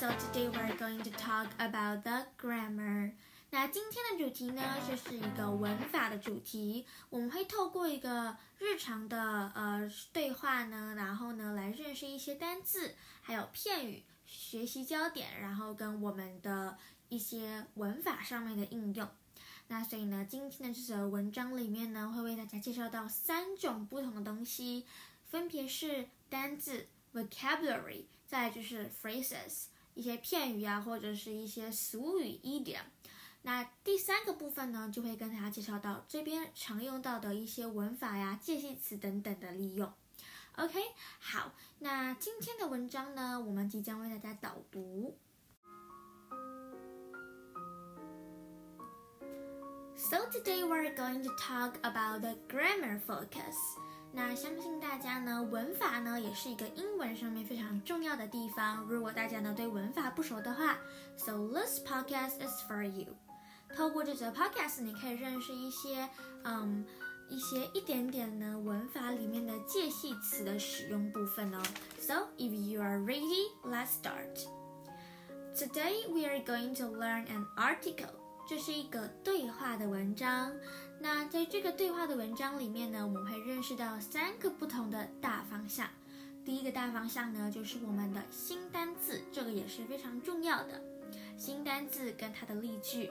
So today we're going to talk about the grammar. 那今天的主题呢，就是一个文法的主题。我们会透过一个日常的呃对话呢，然后呢来认识一些单字，还有片语，学习焦点，然后跟我们的一些文法上面的应用。那所以呢，今天的这则文章里面呢，会为大家介绍到三种不同的东西，分别是单字 （vocabulary），再就是 phrases，一些片语啊，或者是一些俗语 idiom。那第三个部分呢，就会跟大家介绍到这边常用到的一些文法呀、介系词等等的利用。OK，好，那今天的文章呢，我们即将为大家导读。So today we're going to talk about the grammar focus. 那相信大家呢，文法呢也是一个英文上面非常重要的地方。如果大家呢对文法不熟的话，So this podcast is for you. 透过这则 podcast，你可以认识一些，嗯，一些一点点呢文法里面的介系词的使用部分哦。So if you are ready, let's start. Today we are going to learn an article. 这是一个对话的文章。那在这个对话的文章里面呢，我们会认识到三个不同的大方向。第一个大方向呢，就是我们的新单字，这个也是非常重要的。新单字跟它的例句。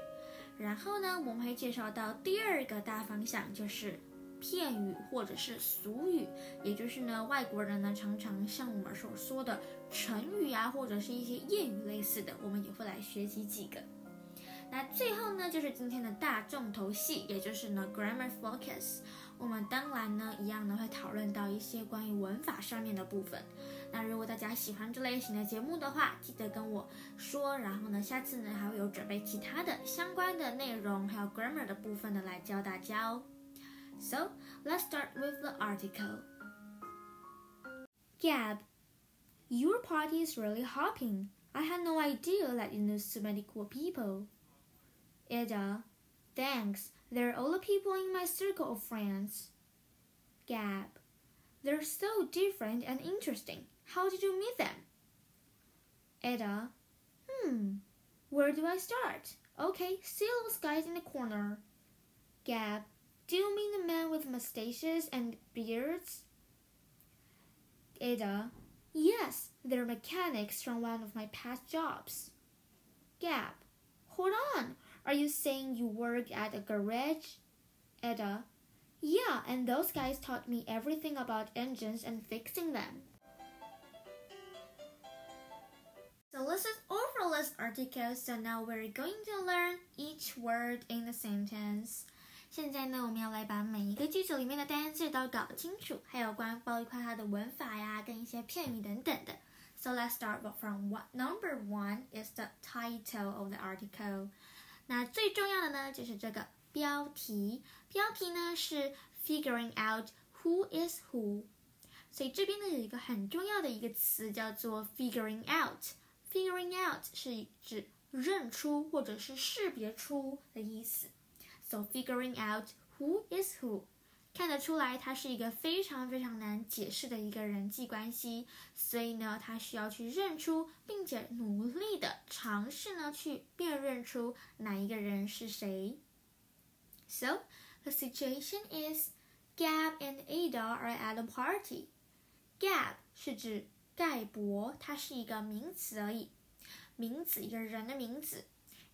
然后呢，我们会介绍到第二个大方向，就是片语或者是俗语，也就是呢，外国人呢常常像我们所说的成语啊，或者是一些谚语类似的，我们也会来学习几个。那最后呢，就是今天的大重头戏，也就是呢 grammar focus。我们当然呢，一样呢会讨论到一些关于文法上面的部分。那如果大家喜欢这类型的节目的话，记得跟我说，然后呢，下次呢还会有准备其他的相关的内容，还有 grammar 的部分呢来教大家哦。So let's start with the article. Gab, your party is really hopping. I had no idea that you knew so many cool people. Ada, thanks. They're all the people in my circle of friends. Gab, they're so different and interesting. How did you meet them? Ada, hmm, where do I start? Okay, see those guys in the corner. Gab, do you mean the men with mustaches and beards? Ada, yes, they're mechanics from one of my past jobs. Gab, hold on, are you saying you work at a garage? Ada, yeah, and those guys taught me everything about engines and fixing them. So this is all for this article. So now we're going to learn each word in the sentence. 现在呢，我们要来把每一个句子里面的单词都搞清楚，还有关包括它的文法呀，跟一些片语等等的。So let's start from what number one is the title of the article. 那最重要的呢，就是这个标题。标题呢是 figuring out who is who，所以这边呢有一个很重要的一个词叫做 figuring out。figuring out 是指认出或者是识别出的意思。So figuring out who is who，看得出来他是一个非常非常难解释的一个人际关系，所以呢，他需要去认出，并且努力的尝试呢去辨认出哪一个人是谁。So the situation is Gab and Ada are at a party. Gab 是指盖博，它是一个名词而已，名词一个人的名字。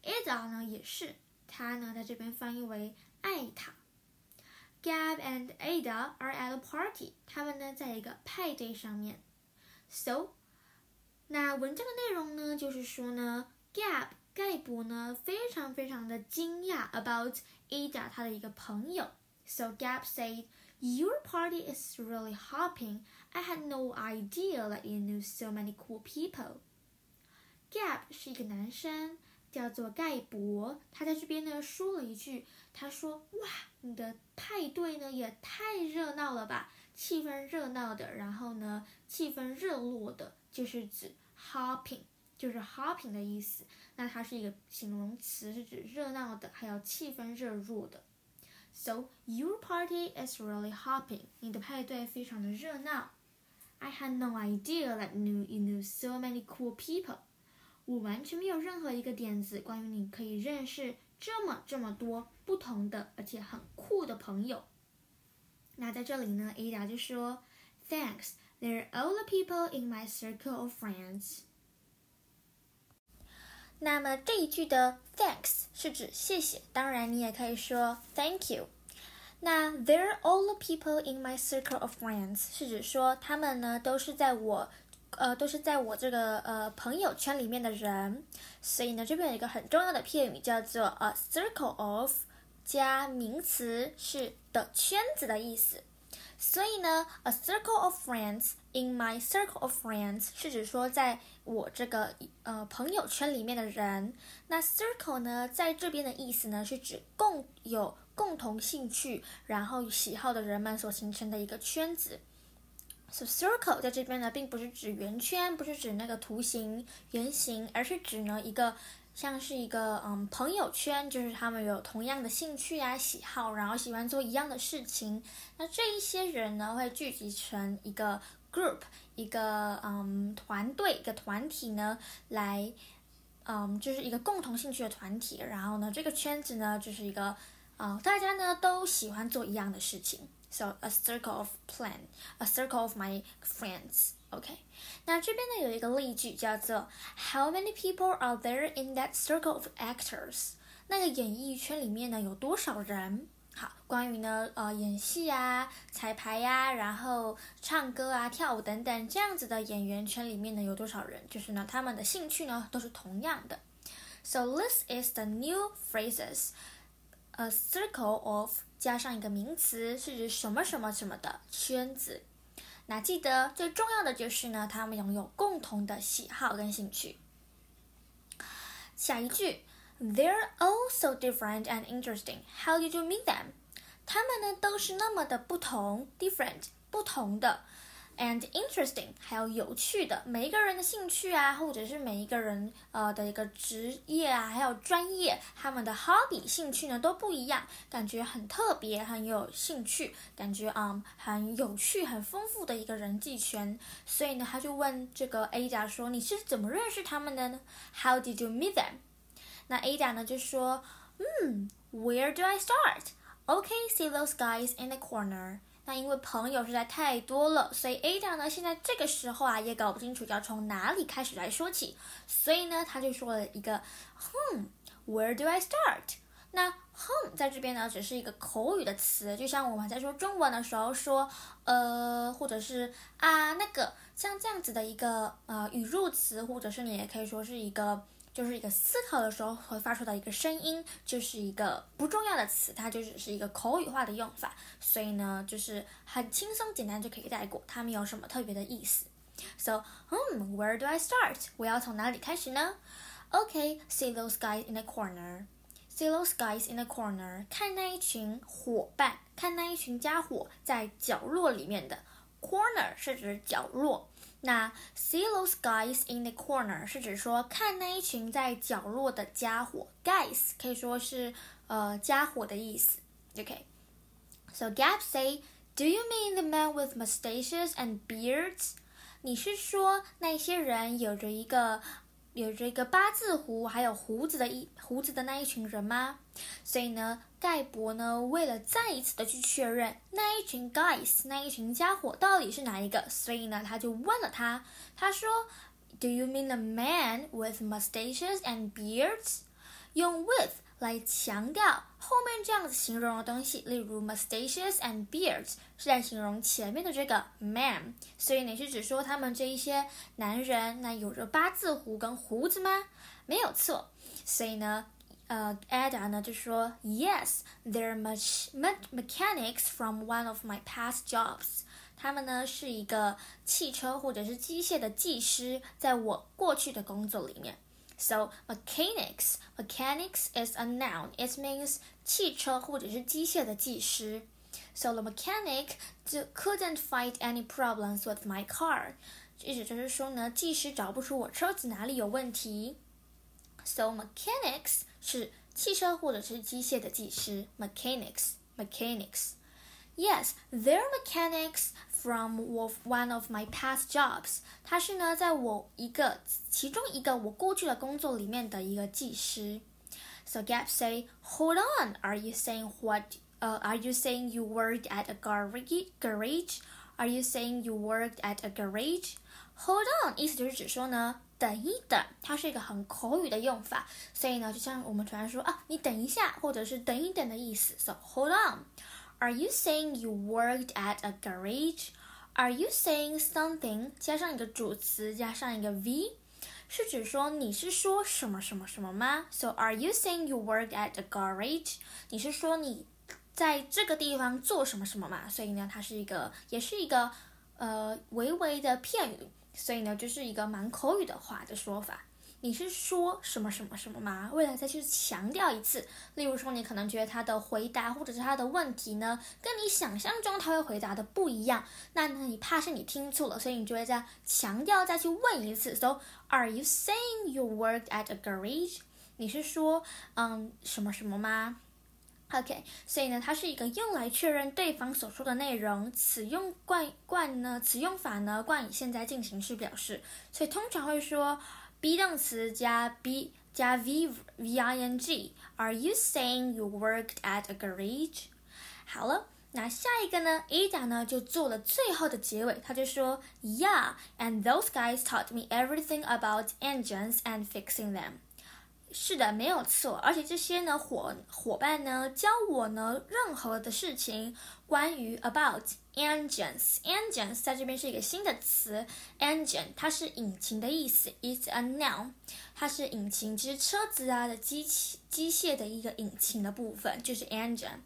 Ada 呢也是。它呢，在这边翻译为爱塔。Gab and Ada are at a party。他们呢，在一个派对上面。So，那文章的内容呢，就是说呢，Gab 盖博呢，非常非常的惊讶 about Ada 他的一个朋友。So Gab said, "Your party is really hopping. I had no idea that you knew so many cool people." Gab 是一个男生。叫做盖博，他在这边呢说了一句，他说：“哇， 你的派对呢也太热闹了吧，气氛热闹的，然后呢气氛热络的，就是指 hopping，就是 hopping 的意思。那它是一个形容词，是指热闹的，还有气氛热络的。So your party is really hopping，你的派对非常的热闹。I had no idea that knew you knew so many cool people。我完全没有任何一个点子关于你可以认识这么这么多不同的而且很酷的朋友。那在这里呢，Ada 就说：“Thanks, they're all the people in my circle of friends。”那么这一句的 thanks 是指谢谢，当然你也可以说 thank you。那 they're all the people in my circle of friends 是指说他们呢都是在我，呃，都是在我这个呃朋友圈里面的人。所以呢，这边有一个很重要的片语叫做 a circle of 加名词是的圈子的意思。所以呢，a circle of friends in my circle of friends 是指说在我这个呃朋友圈里面的人。那 circle 呢，在这边的意思呢，是指共有共同兴趣然后喜好的人们所形成的一个圈子。So circle 在这边呢，并不是指圆圈，不是指那个图形圆形，而是指呢一个。像是一个嗯朋友圈，就是他们有同样的兴趣啊、喜好，然后喜欢做一样的事情。那这一些人呢，会聚集成一个 group，一个嗯团队、一个团体呢，来嗯就是一个共同兴趣的团体。然后呢，这个圈子呢，就是一个啊大家呢都喜欢做一样的事情。So a circle of plan, a circle of my friends. OK，那这边呢有一个例句叫做 How many people are there in that circle of actors？那个演艺圈里面呢有多少人？好，关于呢呃演戏啊、彩排呀，然后唱歌啊、跳舞等等这样子的演员圈里面呢有多少人？就是呢他们的兴趣呢都是同样的。So this is the new phrases. A circle of 加上一个名词是指什么什么什么的圈子。那记得最重要的就是呢，他们拥有共同的喜好跟兴趣。下一句，They're all so different and interesting. How did you meet them？他们呢都是那么的不同，different，不同的。And interesting，还有有趣的，每一个人的兴趣啊，或者是每一个人呃的一个职业啊，还有专业，他们的 hobby 兴趣呢都不一样，感觉很特别，很有兴趣，感觉啊很有趣，很丰富的一个人际圈。所以呢，他就问这个 Ada 说：“你是怎么认识他们的呢？How did you meet them？” 那 Ada 呢就说：“嗯，Where do I start？OK，see those guys in the corner.” 那因为朋友实在太多了，所以 Ada 呢现在这个时候啊也搞不清楚要从哪里开始来说起，所以呢他就说了一个 Home，Where do I start？那 Home 在这边呢只是一个口语的词，就像我们在说中文的时候说呃或者是啊那个像这样子的一个呃语助词，或者是你也可以说是一个。就是一个思考的时候会发出的一个声音，就是一个不重要的词，它就只是一个口语化的用法，所以呢，就是很轻松简单就可以带过，它没有什么特别的意思。So, hmm, where do I start? 我要从哪里开始呢？Okay, see those guys in the corner. See those guys in the corner. 看那一群伙伴，看那一群家伙在角落里面的。Corner 是指角落。那 see those guys in the corner 是指说看那一群在角落的家伙，guys 可以说是呃家伙的意思。OK，so Gap say, Do you mean the men with mustaches and beards？你是说那些人有着一个有着一个八字胡，还有胡子的一胡子的那一群人吗？所以呢，盖博呢，为了再一次的去确认那一群 guys 那一群家伙到底是哪一个，所以呢，他就问了他，他说，Do you mean the man with mustaches and beards？用 with。来强调后面这样子形容的东西，例如 mustaches and beards 是在形容前面的这个 man，所以你是指说他们这一些男人那有着八字胡跟胡子吗？没有错，所以呢，呃，Ada 呢就说 Yes，they're much mechanics from one of my past jobs。他们呢是一个汽车或者是机械的技师，在我过去的工作里面。So mechanics, mechanics is a noun. It means 汽车或者是机械的技师。So the mechanic couldn't find any problems with my car. 意思就是说呢，技师找不出我车子哪里有问题。So mechanics 是汽车或者是机械的技师。Mechanics, mechanics. Yes, they're mechanics from one of my past jobs. 他是呢，在我一个其中一个我过去的工作里面的一个技师。So Gap say, "Hold on, are you saying what? Uh, are you saying you worked at a garage? Garage? Are you saying you worked at a garage? Hold on，意思就是指说呢， 等一等，它是一个很口语的用法，所以呢，就像我们常说啊，你等一下，或者是等一等的意思。So hold on。Are you saying you worked at a garage? Are you saying something 加上一个主词加上一个 v，是指说你是说什么什么什么吗？So are you saying you worked at a garage？你是说你在这个地方做什么什么吗？所以呢，它是一个也是一个呃微微的片语，所以呢，就是一个蛮口语的话的说法。你是说什么什么什么吗？为了再去强调一次，例如说你可能觉得他的回答或者是他的问题呢，跟你想象中他会回答的不一样，那呢你怕是你听错了，所以你就会再强调再去问一次。So are you saying you worked at a garage？你是说嗯什么什么吗？OK，所以呢，它是一个用来确认对方所说的内容。此用惯惯呢，此用法呢惯以现在进行式表示，所以通常会说。be 动词加 be 加 v v i n g。Are you saying you worked at a garage？好了，那下一个呢？Ada 呢就做了最后的结尾，他就说：Yeah，and those guys taught me everything about engines and fixing them。是的，没有错。而且这些呢伙伙伴呢教我呢任何的事情，关于 about engines engines 在这边是一个新的词，engine 它是引擎的意思，is a noun，它是引擎，就是车子啊的机器机械的一个引擎的部分，就是 engine。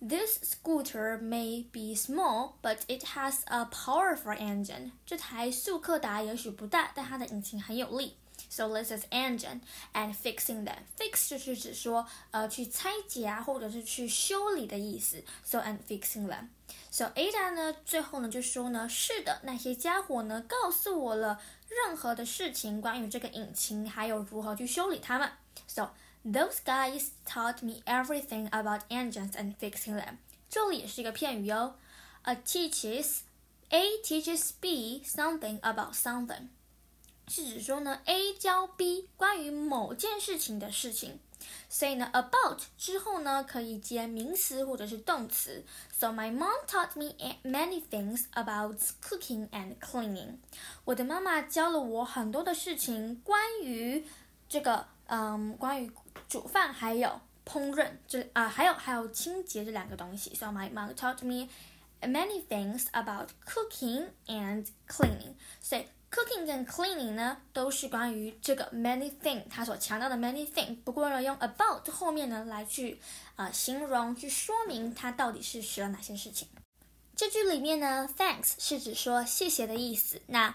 This scooter may be small, but it has a powerful engine。这台速克达也许不大，但它的引擎很有力。So this is engine and fixing them. Fix 就是指说呃去拆解啊，或者是去修理的意思。So and fixing them. So Ada 呢最后呢就说呢是的，那些家伙呢告诉我了任何的事情关于这个引擎，还有如何去修理它们。So those guys taught me everything about engines and fixing them. 这里也是一个片语哦。A teaches A teaches B something about something. 是指说呢，A 教 B 关于某件事情的事情，所以呢，about 之后呢可以接名词或者是动词。So my mom taught me many things about cooking and cleaning。我的妈妈教了我很多的事情，关于这个，嗯，关于煮饭还有烹饪，这啊还有还有清洁这两个东西。So my mom taught me many things about cooking and cleaning。所以 Cooking 跟 cleaning 呢，都是关于这个 many thing，它所强调的 many thing。不过呢，用 about 后面呢来去啊形容，去说明它到底是学了哪些事情。这句里面呢，thanks 是指说谢谢的意思。那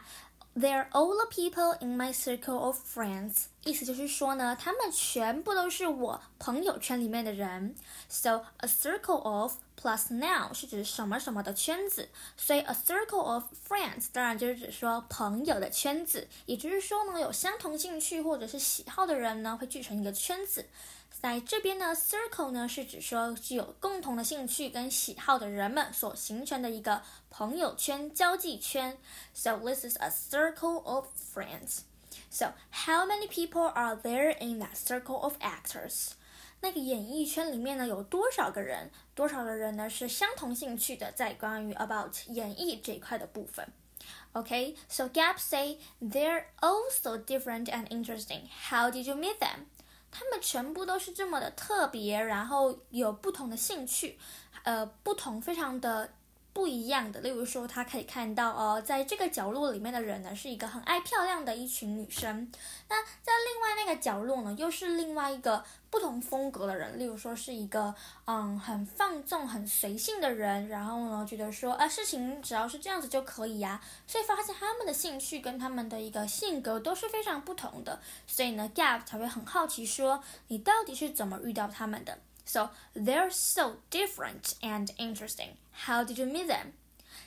They're all the people in my circle of friends，意思就是说呢，他们全部都是我朋友圈里面的人。So a circle of plus noun 是指什么什么的圈子，所以 a circle of friends 当然就是指说朋友的圈子，也就是说呢，有相同兴趣或者是喜好的人呢，会聚成一个圈子。在这边呢，circle 呢是指说具有共同的兴趣跟喜好的人们所形成的一个朋友圈、交际圈。So this is a circle of friends. So how many people are there in that circle of actors? 那个演艺圈里面呢有多少个人？多少的人呢是相同兴趣的，在关于 about 演艺这一块的部分。Okay, so Gap say they're all so different and interesting. How did you meet them? 他们全部都是这么的特别，然后有不同的兴趣，呃，不同非常的。不一样的，例如说，他可以看到哦，在这个角落里面的人呢，是一个很爱漂亮的一群女生。那在另外那个角落呢，又是另外一个不同风格的人，例如说是一个嗯很放纵、很随性的人。然后呢，觉得说啊，事情只要是这样子就可以呀。所以发现他们的兴趣跟他们的一个性格都是非常不同的。所以呢，Gap 才会很好奇说，你到底是怎么遇到他们的 ？So they're so different and interesting. How did you meet them?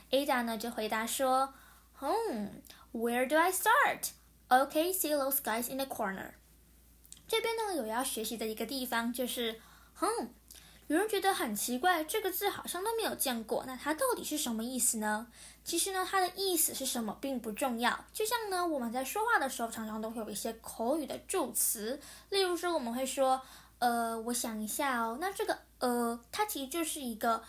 Ada 呢就回答说，Hmm, where do I start? Okay, see those guys in the corner. 这边呢有要学习的一个地方就是，哼， 有人觉得很奇怪，这个字好像都没有见过，那它到底是什么意思呢？其实呢，它的意思是什么并不重要。就像呢，我们在说话的时候，常常都会有一些口语的助词，例如说我们会说， 呃，我想一下哦，那这个呃，它其实就是一个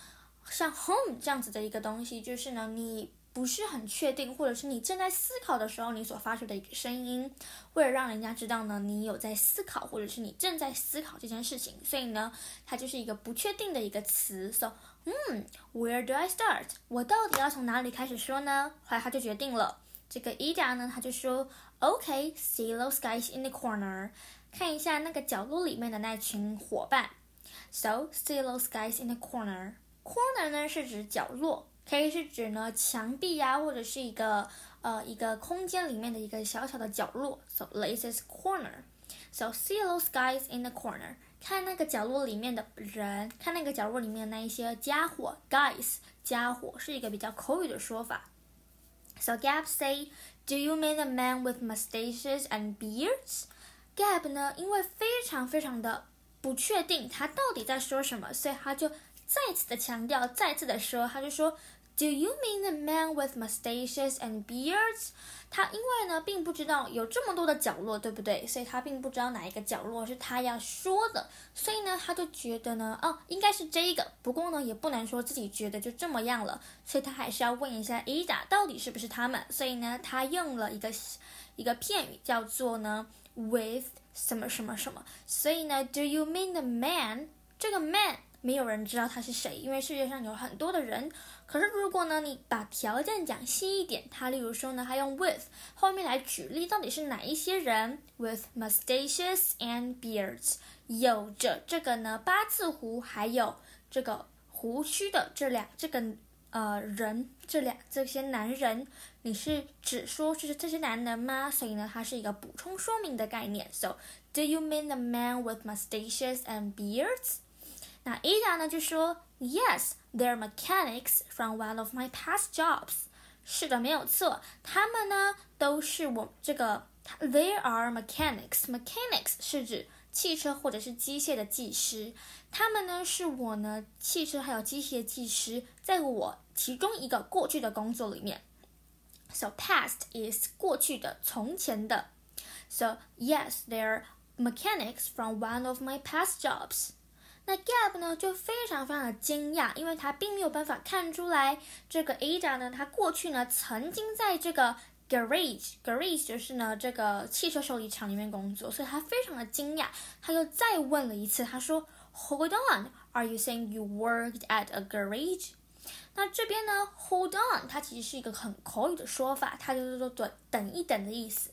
像 home 这样子的一个东西，就是呢，你。不是很确定，或者是你正在思考的时候，你所发出的一个声音，为了让人家知道呢，你有在思考，或者是你正在思考这件事情，所以呢，它就是一个不确定的一个词。So，嗯，Where do I start？我到底要从哪里开始说呢？后来他就决定了，这个 Ida 呢，他就说，OK，see those guys in the corner，看一下那个角落里面的那群伙伴。So，see those guys in the corner，corner 呢是指角落。可以是指呢墙壁呀，或者是一个呃一个空间里面的一个小小的角落。So this is corner. So see those guys in the corner. 看那个角落里面的人，看那个角落里面的那一些家伙。Guys，家伙是一个比较口语的说法。So Gab say, "Do you mean the man with mustaches and beards?" Gab 呢，因为非常非常的不确定他到底在说什么，所以他就再次的强调，再次的说，他就说。Do you mean the man with mustaches and beards？他因为呢，并不知道有这么多的角落，对不对？所以他并不知道哪一个角落是他要说的，所以呢，他就觉得呢，哦，应该是这个。不过呢，也不能说自己觉得就这么样了，所以他还是要问一下 Ada 到底是不是他们。所以呢，他用了一个一个片语叫做呢 with 什么什么什么。所以呢，Do you mean the man？这个 man 没有人知道他是谁，因为世界上有很多的人。可是如果呢，你把条件讲细一点，他例如说呢，他用 with 后面来举例，到底是哪一些人？With mustaches and beards，有着这个呢八字胡，还有这个胡须的这两这个呃人，这两这些男人，你是只说就是这些男人吗？所以呢，它是一个补充说明的概念。So do you mean the man with mustaches and beards？那 Ada 呢就说，Yes。They're mechanics from one of my past jobs。是的，没有错，他们呢都是我这个。They are mechanics。Mechanics 是指汽车或者是机械的技师。他们呢是我呢汽车还有机械技师，在我其中一个过去的工作里面。So past is 过去的、从前的。So yes, they're mechanics from one of my past jobs. 那 Gab 呢就非常非常的惊讶，因为他并没有办法看出来这个 Ada 呢，他过去呢曾经在这个 garage，garage 就是呢这个汽车修理厂里面工作，所以他非常的惊讶。他又再问了一次，他说：“Hold on，Are you saying you worked at a garage？” 那这边呢，Hold on，它其实是一个很口语的说法，它就是说等等一等的意思。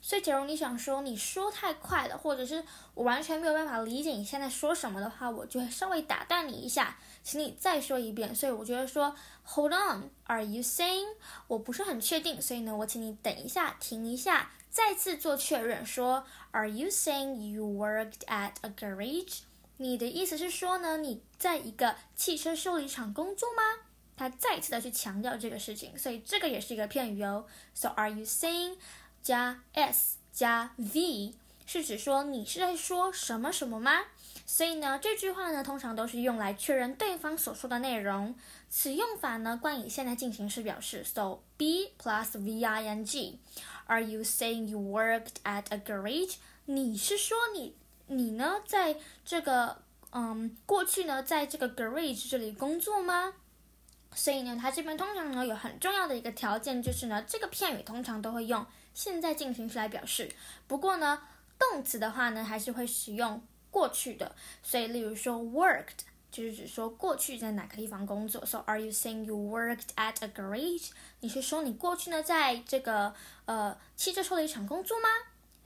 所以，假如你想说你说太快了，或者是我完全没有办法理解你现在说什么的话，我就会稍微打断你一下，请你再说一遍。所以我觉得说，Hold on，Are you saying？我不是很确定，所以呢，我请你等一下，停一下，再次做确认，说，Are you saying you worked at a garage？你的意思是说呢，你在一个汽车修理厂工作吗？他再次的去强调这个事情，所以这个也是一个片语哦。So are you saying？加 s 加 v 是指说你是在说什么什么吗？所以呢，这句话呢通常都是用来确认对方所说的内容。此用法呢冠以现在进行时表示。So be plus v i n g。Are you saying you worked at a garage？你是说你你呢在这个嗯过去呢在这个 garage 这里工作吗？所以呢，它这边通常呢有很重要的一个条件就是呢这个片语通常都会用。现在进行时来表示，不过呢，动词的话呢，还是会使用过去的。所以，例如说 worked 就是指说过去在哪个地方工作。So are you saying you worked at a garage？你是说你过去呢在这个呃汽车修理厂工作吗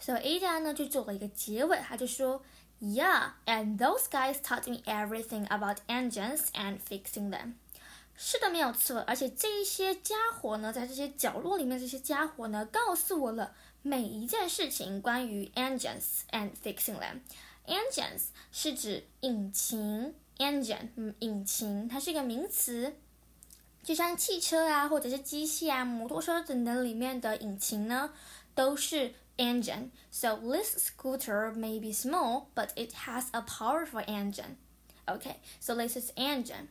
？So Ada 呢就做了一个结尾，他就说，Yeah，and those guys taught me everything about engines and fixing them。是的，没有错。而且这一些家伙呢，在这些角落里面，这些家伙呢，告诉我了每一件事情关于 engines and fixing them。engines 是指引擎，engine，引擎，它是一个名词，就像汽车啊，或者是机械啊、摩托车等等里面的引擎呢，都是 engine。So this scooter may be small, but it has a powerful engine. OK，so this is engine。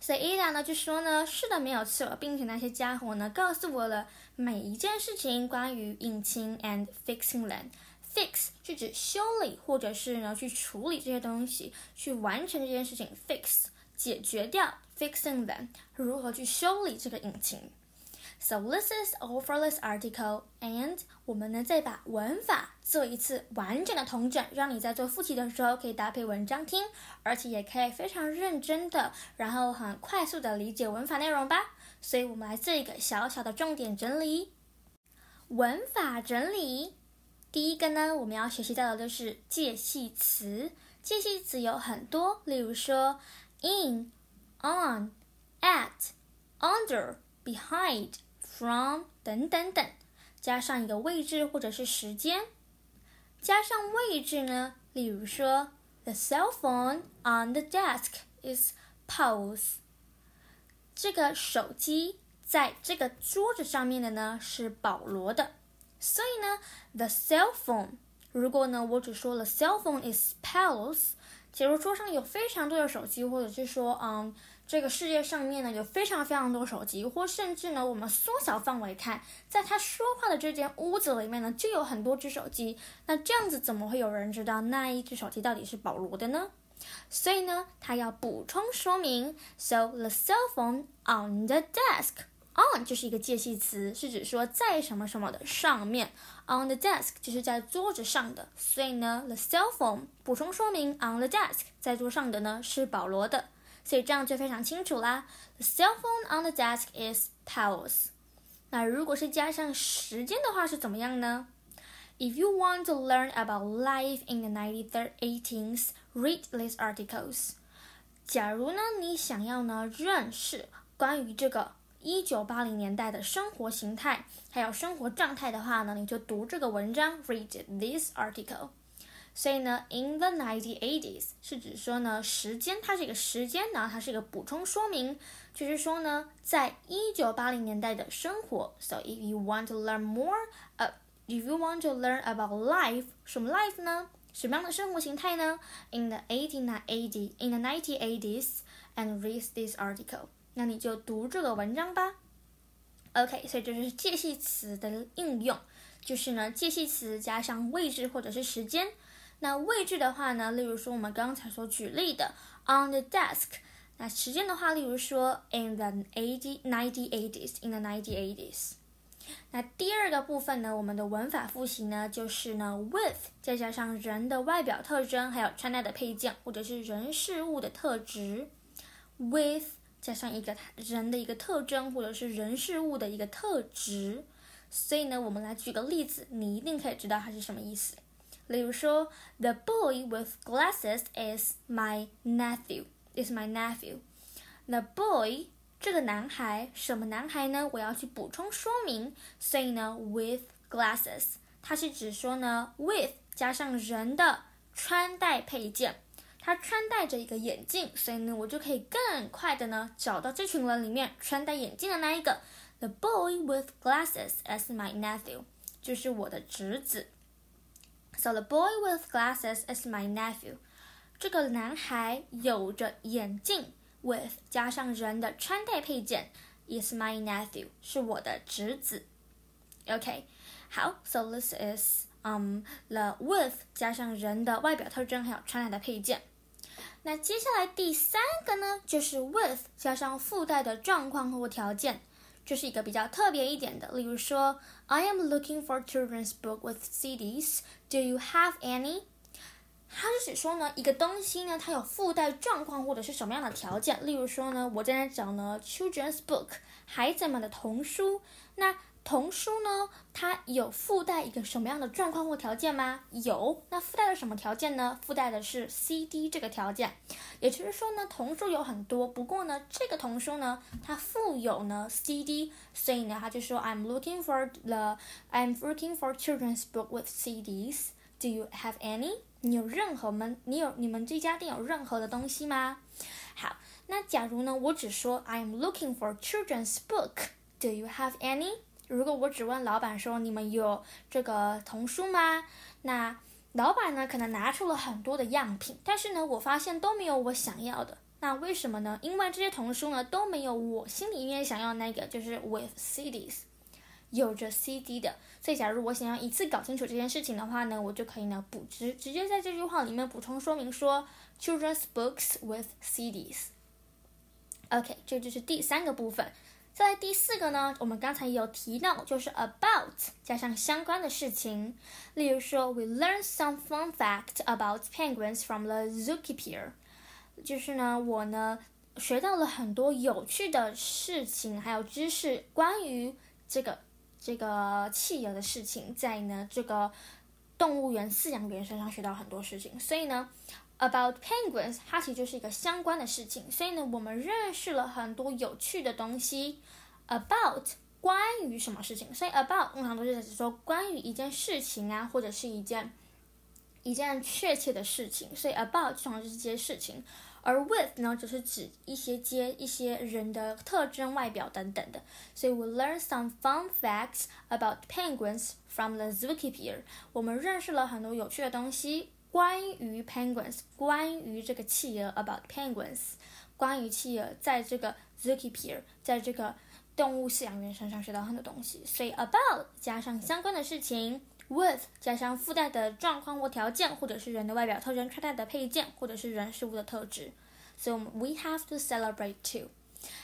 所以 Ada 呢就说呢，是的，没有错，并且那些家伙呢告诉我了每一件事情关于引擎 and fixing them。fix 是指修理或者是呢去处理这些东西，去完成这件事情。fix 解决掉，fixing them 如何去修理这个引擎。 So this is all for this article, and 我们呢再把文法做一次完整的统整，让你在做复习的时候可以搭配文章听，而且也可以非常认真的，然后很快速的理解文法内容吧。所以我们来做一个小小的重点整理，文法整理。第一个呢，我们要学习到的就是介系词。介系词有很多，例如说 in, on, at, under, behind。From 等等等，加上一个位置或者是时间，加上位置呢？例如说，the cell phone on the desk is pause。这个手机在这个桌子上面的呢是保罗的，所以呢，the cell phone。如果呢我只说了 cell phone is pause，假如桌上有非常多的手机，或者是说，嗯。这个世界上面呢有非常非常多手机，或甚至呢我们缩小范围看，在他说话的这间屋子里面呢就有很多只手机。那这样子怎么会有人知道那一只手机到底是保罗的呢？所以呢他要补充说明，So the cell phone on the desk on 就是一个介系词，是指说在什么什么的上面，on the desk 就是在桌子上的。所以呢 the cell phone 补充说明 on the desk 在桌上的呢是保罗的。所以这样就非常清楚啦。The cell phone on the desk is Paul's。那如果是加上时间的话是怎么样呢？If you want to learn about life in the 1980s, read these articles。假如呢你想要呢认识关于这个一九八零年代的生活形态还有生活状态的话呢，你就读这个文章，read this article。 所以呢，in the 1980s 是指说呢，时间它是一个时间，然后它是一个补充说明，就是说呢，在一九八零年代的生活。So if you want to learn more, uh, if you want to learn about life，什么 life 呢？什么样的生活形态呢？In the 1880, in the 1980s, and read this article。那你就读这个文章吧。OK，所以这就是介系词的应用，就是呢，介系词加上位置或者是时间。那位置的话呢，例如说我们刚才所举例的 on the desk。那时间的话，例如说 in the eighty ninety eighties in the ninety eighties。那第二个部分呢，我们的文法复习呢，就是呢 with 再加上人的外表特征，还有穿戴的配件，或者是人事物的特质。with 加上一个人的一个特征，或者是人事物的一个特质。所以呢，我们来举个例子，你一定可以知道它是什么意思。例如说，The boy with glasses is my nephew. Is my nephew. The boy 这个男孩，什么男孩呢？我要去补充说明，所以呢，with glasses，它是指说呢，with 加上人的穿戴配件，他穿戴着一个眼镜，所以呢，我就可以更快的呢找到这群人里面穿戴眼镜的那一个。The boy with glasses is my nephew，就是我的侄子。 So the boy with glasses is my nephew。这个男孩有着眼镜，with 加上人的穿戴配件，is my nephew，是我的侄子。OK，好，So this is um the with 加上人的外表特征还有穿戴的配件。那接下来第三个呢，就是 with 加上附带的状况或条件。就是一个比较特别一点的，例如说，I am looking for children's book with CDs. Do you have any? 它就是说呢，一个东西呢，它有附带状况或者是什么样的条件。例如说呢，我正在找呢，children's book，孩子们的童书。那童书呢，它有附带一个什么样的状况或条件吗？有。那附带了什么条件呢？附带的是 CD 这个条件。也就是说呢，童书有很多，不过呢，这个童书呢，它附有呢 CD，所以呢，他就说 I'm looking for the I'm looking for children's book with CDs. Do you have any？你有任何们？你有你们这家店有任何的东西吗？好，那假如呢，我只说 I'm looking for children's book. Do you have any？如果我只问老板说你们有这个童书吗？那老板呢可能拿出了很多的样品，但是呢，我发现都没有我想要的。那为什么呢？因为这些童书呢都没有我心里面想要那个，就是 with CDs，有着 CD 的。所以，假如我想要一次搞清楚这件事情的话呢，我就可以呢补直直接在这句话里面补充说明说 children's books with CDs。OK，这就是第三个部分。再来第四个呢，我们刚才有提到，就是 about 加上相关的事情。例如说，We learn some fun fact about penguins from the zookeeper。就是呢，我呢学到了很多有趣的事情，还有知识，关于这个这个企鹅的事情，在呢这个动物园饲养员身上学到很多事情。所以呢。About penguins，它其实就是一个相关的事情，所以呢，我们认识了很多有趣的东西。About 关于什么事情，所以 about 通常都是指说关于一件事情啊，或者是一件一件确切的事情，所以 about 通常就是这些事情。而 with 呢，就是指一些接一些人的特征、外表等等的。所以 we learn some fun facts about penguins from the zookeeper。我们认识了很多有趣的东西。关于 penguins，关于这个企鹅，about penguins，关于企鹅在这个 zookeeper，在这个动物饲养员身上学到很多东西。所以 about 加上相关的事情，with 加上附带的状况或条件，或者是人的外表特征、穿戴的配件，或者是人事物的特质。所以我们 we have to celebrate too。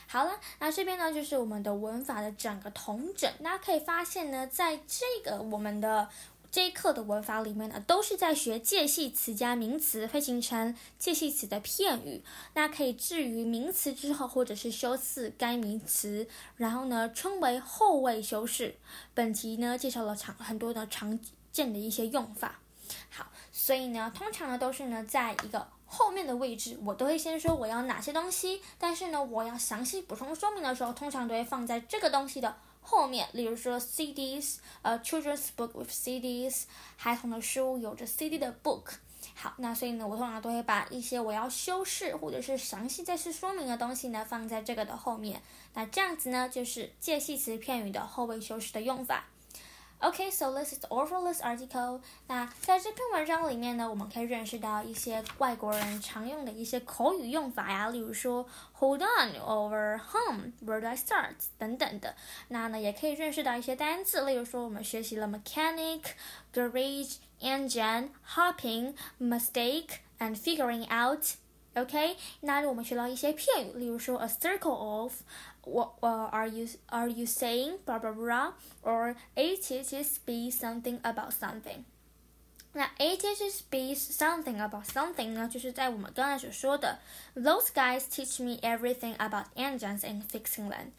好了，那这边呢就是我们的文法的整个统整。大家可以发现呢，在这个我们的。这一课的文法里面呢，都是在学介系词加名词会形成介系词的片语，那可以置于名词之后，或者是修饰该名词，然后呢称为后位修饰。本题呢介绍了常很多的常见的一些用法。好，所以呢通常呢都是呢在一个后面的位置，我都会先说我要哪些东西，但是呢我要详细补充说明的时候，通常都会放在这个东西的。后面，例如说 CDs，呃，children's book with CDs，孩童的书有着 CD 的 book。好，那所以呢，我通常都会把一些我要修饰或者是详细再次说明的东西呢，放在这个的后面。那这样子呢，就是介系词片语的后位修饰的用法。Okay, so this is all for this article. 那在这篇文章里面呢，我们可以认识到一些外国人常用的一些口语用法呀，例如说 hold on over home, where do I start 等等的。那呢，也可以认识到一些单词，例如说我们学习了 mechanic, garage, engine, hopping, mistake, and figuring out. OK，那我们学到一些片语，例如说 a circle of。what uh, are you are you saying blah blah blah or it is be something about something。那 it is be something about something 呢，就是在我们刚才所说的，Those guys teach me everything about engines and fixing them。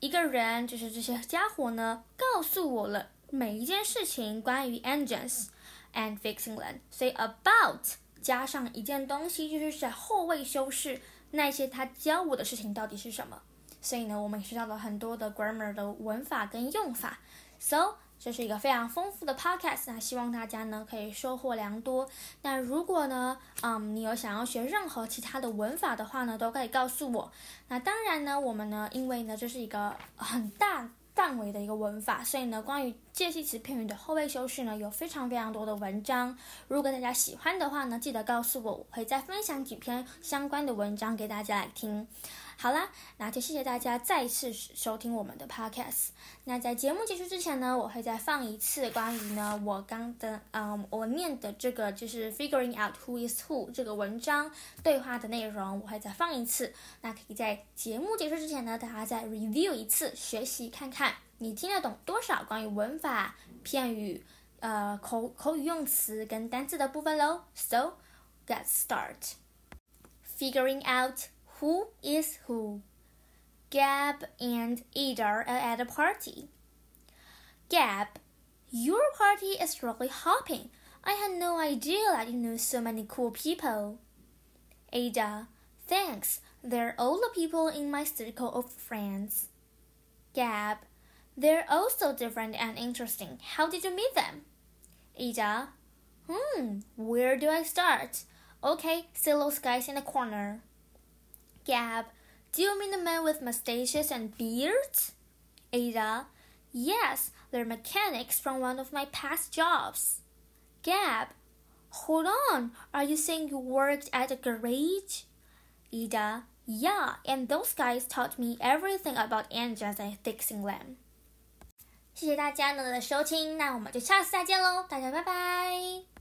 一个人就是这些家伙呢，告诉我了每一件事情关于 engines and fixing them。所以 about 加上一件东西，就是在后位修饰那些他教我的事情到底是什么。所以呢，我们学到了很多的 grammar 的文法跟用法。So 这是一个非常丰富的 podcast，那希望大家呢可以收获良多。那如果呢，嗯，你有想要学任何其他的文法的话呢，都可以告诉我。那当然呢，我们呢，因为呢这是一个很大范围的一个文法，所以呢，关于介系词片语的后位修饰呢，有非常非常多的文章。如果大家喜欢的话呢，记得告诉我，我会再分享几篇相关的文章给大家来听。好啦，那就谢谢大家再次收听我们的 podcast。那在节目结束之前呢，我会再放一次关于呢我刚的嗯我念的这个就是 figuring out who is who 这个文章对话的内容，我会再放一次。那可以在节目结束之前呢，大家再 review 一次，学习看看你听得懂多少关于文法、片语、呃口口语用词跟单词的部分喽。So get start figuring out. Who is who? Gab and Ada are at a party. Gab, your party is really hopping. I had no idea that you knew so many cool people. Ada, thanks. They're all the people in my circle of friends. Gab, they're all so different and interesting. How did you meet them? Ada, hmm, where do I start? Okay, see those guys in the corner. Gab, do you mean the men with mustaches and beards? Ada, yes, they're mechanics from one of my past jobs. Gab, Hold on, are you saying you worked at a garage? Ida, yeah, and those guys taught me everything about engines and fixing them. 谢谢大家呢的收听，那我们就下次再见喽，大家拜拜。